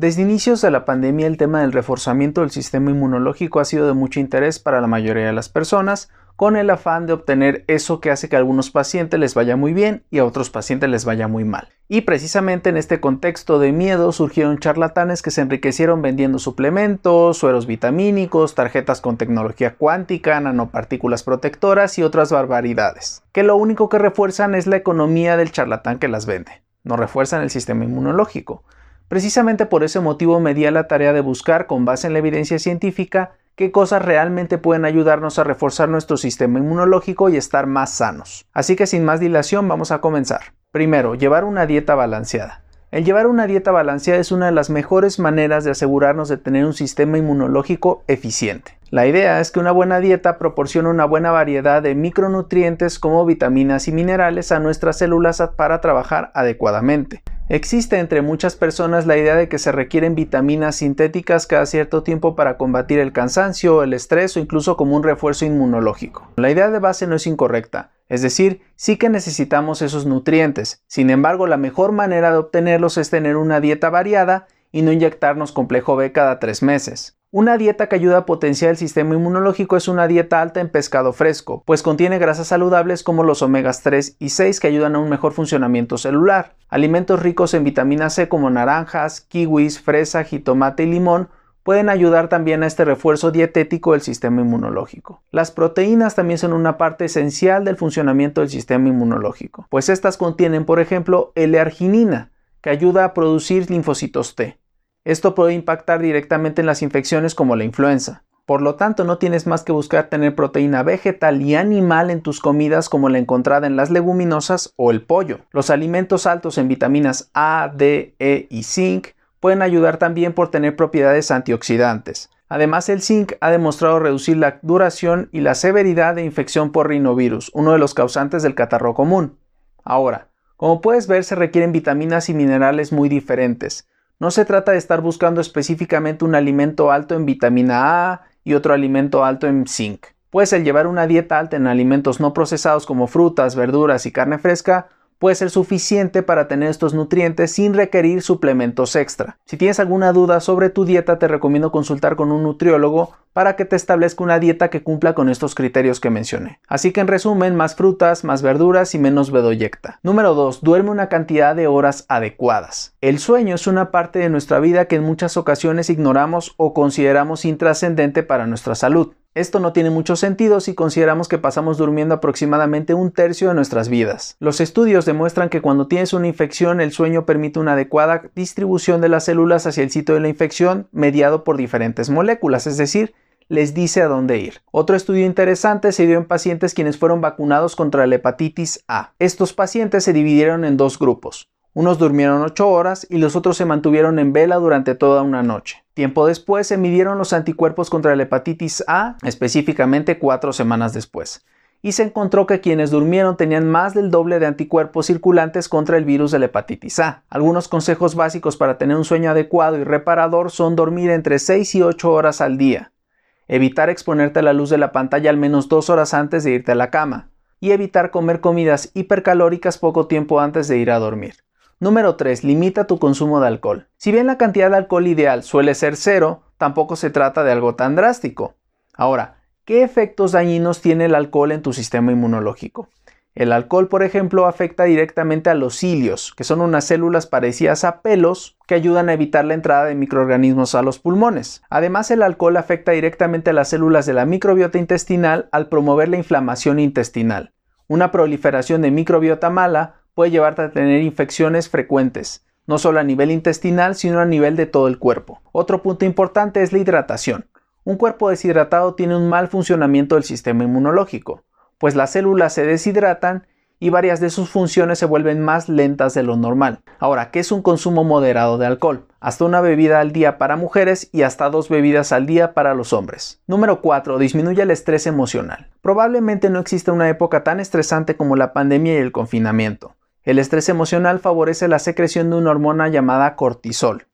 Desde inicios de la pandemia el tema del reforzamiento del sistema inmunológico ha sido de mucho interés para la mayoría de las personas, con el afán de obtener eso que hace que a algunos pacientes les vaya muy bien y a otros pacientes les vaya muy mal. Y precisamente en este contexto de miedo surgieron charlatanes que se enriquecieron vendiendo suplementos, sueros vitamínicos, tarjetas con tecnología cuántica, nanopartículas protectoras y otras barbaridades, que lo único que refuerzan es la economía del charlatán que las vende, no refuerzan el sistema inmunológico. Precisamente por ese motivo me di a la tarea de buscar, con base en la evidencia científica, qué cosas realmente pueden ayudarnos a reforzar nuestro sistema inmunológico y estar más sanos. Así que sin más dilación vamos a comenzar. Primero, llevar una dieta balanceada. El llevar una dieta balanceada es una de las mejores maneras de asegurarnos de tener un sistema inmunológico eficiente. La idea es que una buena dieta proporciona una buena variedad de micronutrientes como vitaminas y minerales a nuestras células para trabajar adecuadamente. Existe entre muchas personas la idea de que se requieren vitaminas sintéticas cada cierto tiempo para combatir el cansancio, el estrés o incluso como un refuerzo inmunológico. La idea de base no es incorrecta, es decir, sí que necesitamos esos nutrientes, sin embargo la mejor manera de obtenerlos es tener una dieta variada y no inyectarnos complejo B cada tres meses. Una dieta que ayuda a potenciar el sistema inmunológico es una dieta alta en pescado fresco, pues contiene grasas saludables como los omegas 3 y 6 que ayudan a un mejor funcionamiento celular. Alimentos ricos en vitamina C como naranjas, kiwis, fresa, jitomate y limón pueden ayudar también a este refuerzo dietético del sistema inmunológico. Las proteínas también son una parte esencial del funcionamiento del sistema inmunológico, pues estas contienen, por ejemplo, L-arginina, que ayuda a producir linfocitos T. Esto puede impactar directamente en las infecciones como la influenza. Por lo tanto, no tienes más que buscar tener proteína vegetal y animal en tus comidas como la encontrada en las leguminosas o el pollo. Los alimentos altos en vitaminas A, D, E y zinc pueden ayudar también por tener propiedades antioxidantes. Además, el zinc ha demostrado reducir la duración y la severidad de infección por rinovirus, uno de los causantes del catarro común. Ahora, como puedes ver, se requieren vitaminas y minerales muy diferentes. No se trata de estar buscando específicamente un alimento alto en vitamina A y otro alimento alto en zinc. Pues el llevar una dieta alta en alimentos no procesados como frutas, verduras y carne fresca puede ser suficiente para tener estos nutrientes sin requerir suplementos extra. Si tienes alguna duda sobre tu dieta, te recomiendo consultar con un nutriólogo para que te establezca una dieta que cumpla con estos criterios que mencioné. Así que en resumen, más frutas, más verduras y menos bedoyecta. Número 2. Duerme una cantidad de horas adecuadas. El sueño es una parte de nuestra vida que en muchas ocasiones ignoramos o consideramos intrascendente para nuestra salud. Esto no tiene mucho sentido si consideramos que pasamos durmiendo aproximadamente un tercio de nuestras vidas. Los estudios demuestran que cuando tienes una infección el sueño permite una adecuada distribución de las células hacia el sitio de la infección mediado por diferentes moléculas, es decir, les dice a dónde ir. Otro estudio interesante se dio en pacientes quienes fueron vacunados contra la hepatitis A. Estos pacientes se dividieron en dos grupos. Unos durmieron 8 horas y los otros se mantuvieron en vela durante toda una noche. Tiempo después se midieron los anticuerpos contra la hepatitis A, específicamente cuatro semanas después, y se encontró que quienes durmieron tenían más del doble de anticuerpos circulantes contra el virus de la hepatitis A. Algunos consejos básicos para tener un sueño adecuado y reparador son dormir entre 6 y 8 horas al día, evitar exponerte a la luz de la pantalla al menos 2 horas antes de irte a la cama, y evitar comer comidas hipercalóricas poco tiempo antes de ir a dormir. Número 3. Limita tu consumo de alcohol. Si bien la cantidad de alcohol ideal suele ser cero, tampoco se trata de algo tan drástico. Ahora, ¿qué efectos dañinos tiene el alcohol en tu sistema inmunológico? El alcohol, por ejemplo, afecta directamente a los cilios, que son unas células parecidas a pelos que ayudan a evitar la entrada de microorganismos a los pulmones. Además, el alcohol afecta directamente a las células de la microbiota intestinal al promover la inflamación intestinal. Una proliferación de microbiota mala puede llevarte a tener infecciones frecuentes, no solo a nivel intestinal, sino a nivel de todo el cuerpo. Otro punto importante es la hidratación. Un cuerpo deshidratado tiene un mal funcionamiento del sistema inmunológico, pues las células se deshidratan y varias de sus funciones se vuelven más lentas de lo normal. Ahora, ¿qué es un consumo moderado de alcohol? Hasta una bebida al día para mujeres y hasta dos bebidas al día para los hombres. Número 4. Disminuye el estrés emocional. Probablemente no exista una época tan estresante como la pandemia y el confinamiento. El estrés emocional favorece la secreción de una hormona llamada cortisol.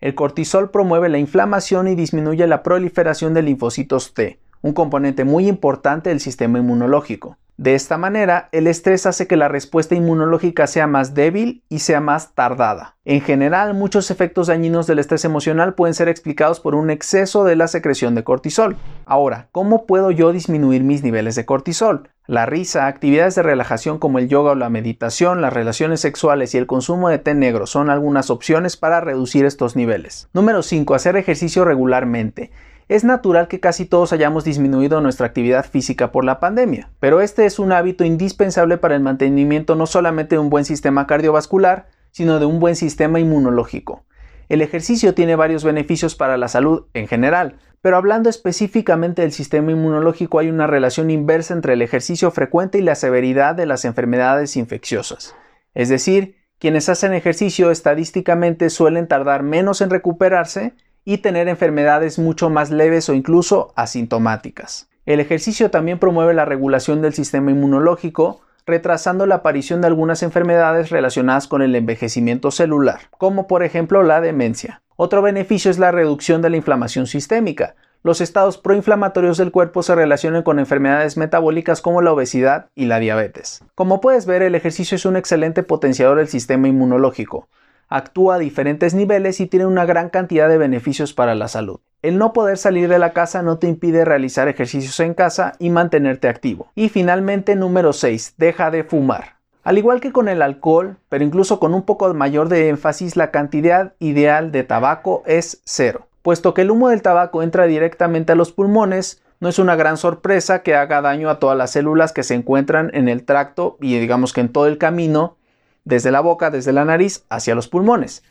El cortisol promueve la inflamación y disminuye la proliferación de linfocitos T, un componente muy importante del sistema inmunológico. De esta manera, el estrés hace que la respuesta inmunológica sea más débil y sea más tardada. En general, muchos efectos dañinos del estrés emocional pueden ser explicados por un exceso de la secreción de cortisol. Ahora, ¿cómo puedo yo disminuir mis niveles de cortisol? La risa, actividades de relajación como el yoga o la meditación, las relaciones sexuales y el consumo de té negro son algunas opciones para reducir estos niveles. Número 5. Hacer ejercicio regularmente. Es natural que casi todos hayamos disminuido nuestra actividad física por la pandemia, pero este es un hábito indispensable para el mantenimiento no solamente de un buen sistema cardiovascular, sino de un buen sistema inmunológico. El ejercicio tiene varios beneficios para la salud en general, pero hablando específicamente del sistema inmunológico hay una relación inversa entre el ejercicio frecuente y la severidad de las enfermedades infecciosas. Es decir, quienes hacen ejercicio estadísticamente suelen tardar menos en recuperarse y tener enfermedades mucho más leves o incluso asintomáticas. El ejercicio también promueve la regulación del sistema inmunológico, retrasando la aparición de algunas enfermedades relacionadas con el envejecimiento celular, como por ejemplo la demencia. Otro beneficio es la reducción de la inflamación sistémica. Los estados proinflamatorios del cuerpo se relacionan con enfermedades metabólicas como la obesidad y la diabetes. Como puedes ver, el ejercicio es un excelente potenciador del sistema inmunológico actúa a diferentes niveles y tiene una gran cantidad de beneficios para la salud. El no poder salir de la casa no te impide realizar ejercicios en casa y mantenerte activo. Y finalmente número 6, deja de fumar. Al igual que con el alcohol, pero incluso con un poco mayor de énfasis, la cantidad ideal de tabaco es cero. Puesto que el humo del tabaco entra directamente a los pulmones, no es una gran sorpresa que haga daño a todas las células que se encuentran en el tracto y digamos que en todo el camino desde la boca, desde la nariz, hacia los pulmones.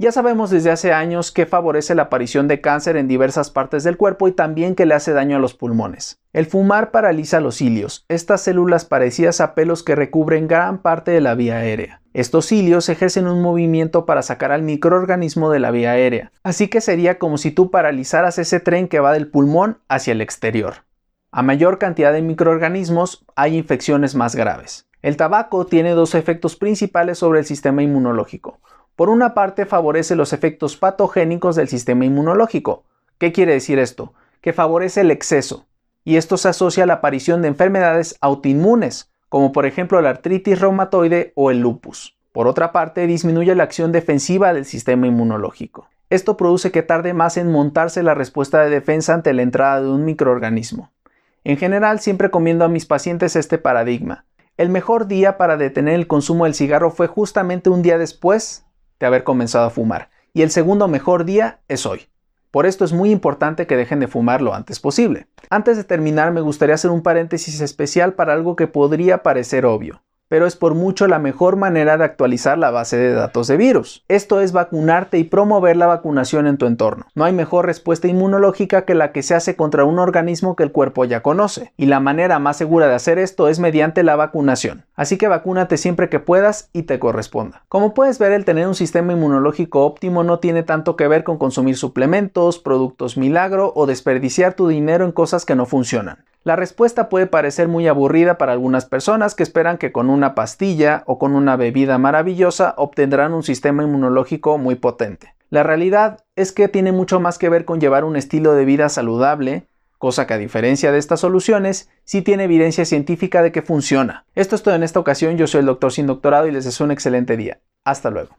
Ya sabemos desde hace años que favorece la aparición de cáncer en diversas partes del cuerpo y también que le hace daño a los pulmones. El fumar paraliza los cilios, estas células parecidas a pelos que recubren gran parte de la vía aérea. Estos cilios ejercen un movimiento para sacar al microorganismo de la vía aérea, así que sería como si tú paralizaras ese tren que va del pulmón hacia el exterior. A mayor cantidad de microorganismos hay infecciones más graves. El tabaco tiene dos efectos principales sobre el sistema inmunológico. Por una parte, favorece los efectos patogénicos del sistema inmunológico. ¿Qué quiere decir esto? Que favorece el exceso, y esto se asocia a la aparición de enfermedades autoinmunes, como por ejemplo la artritis reumatoide o el lupus. Por otra parte, disminuye la acción defensiva del sistema inmunológico. Esto produce que tarde más en montarse la respuesta de defensa ante la entrada de un microorganismo. En general, siempre comiendo a mis pacientes este paradigma. El mejor día para detener el consumo del cigarro fue justamente un día después de haber comenzado a fumar. Y el segundo mejor día es hoy. Por esto es muy importante que dejen de fumar lo antes posible. Antes de terminar me gustaría hacer un paréntesis especial para algo que podría parecer obvio pero es por mucho la mejor manera de actualizar la base de datos de virus. Esto es vacunarte y promover la vacunación en tu entorno. No hay mejor respuesta inmunológica que la que se hace contra un organismo que el cuerpo ya conoce, y la manera más segura de hacer esto es mediante la vacunación. Así que vacúnate siempre que puedas y te corresponda. Como puedes ver, el tener un sistema inmunológico óptimo no tiene tanto que ver con consumir suplementos, productos milagro o desperdiciar tu dinero en cosas que no funcionan. La respuesta puede parecer muy aburrida para algunas personas que esperan que con una pastilla o con una bebida maravillosa obtendrán un sistema inmunológico muy potente. La realidad es que tiene mucho más que ver con llevar un estilo de vida saludable, cosa que a diferencia de estas soluciones, sí tiene evidencia científica de que funciona. Esto es todo en esta ocasión, yo soy el doctor sin doctorado y les deseo un excelente día. Hasta luego.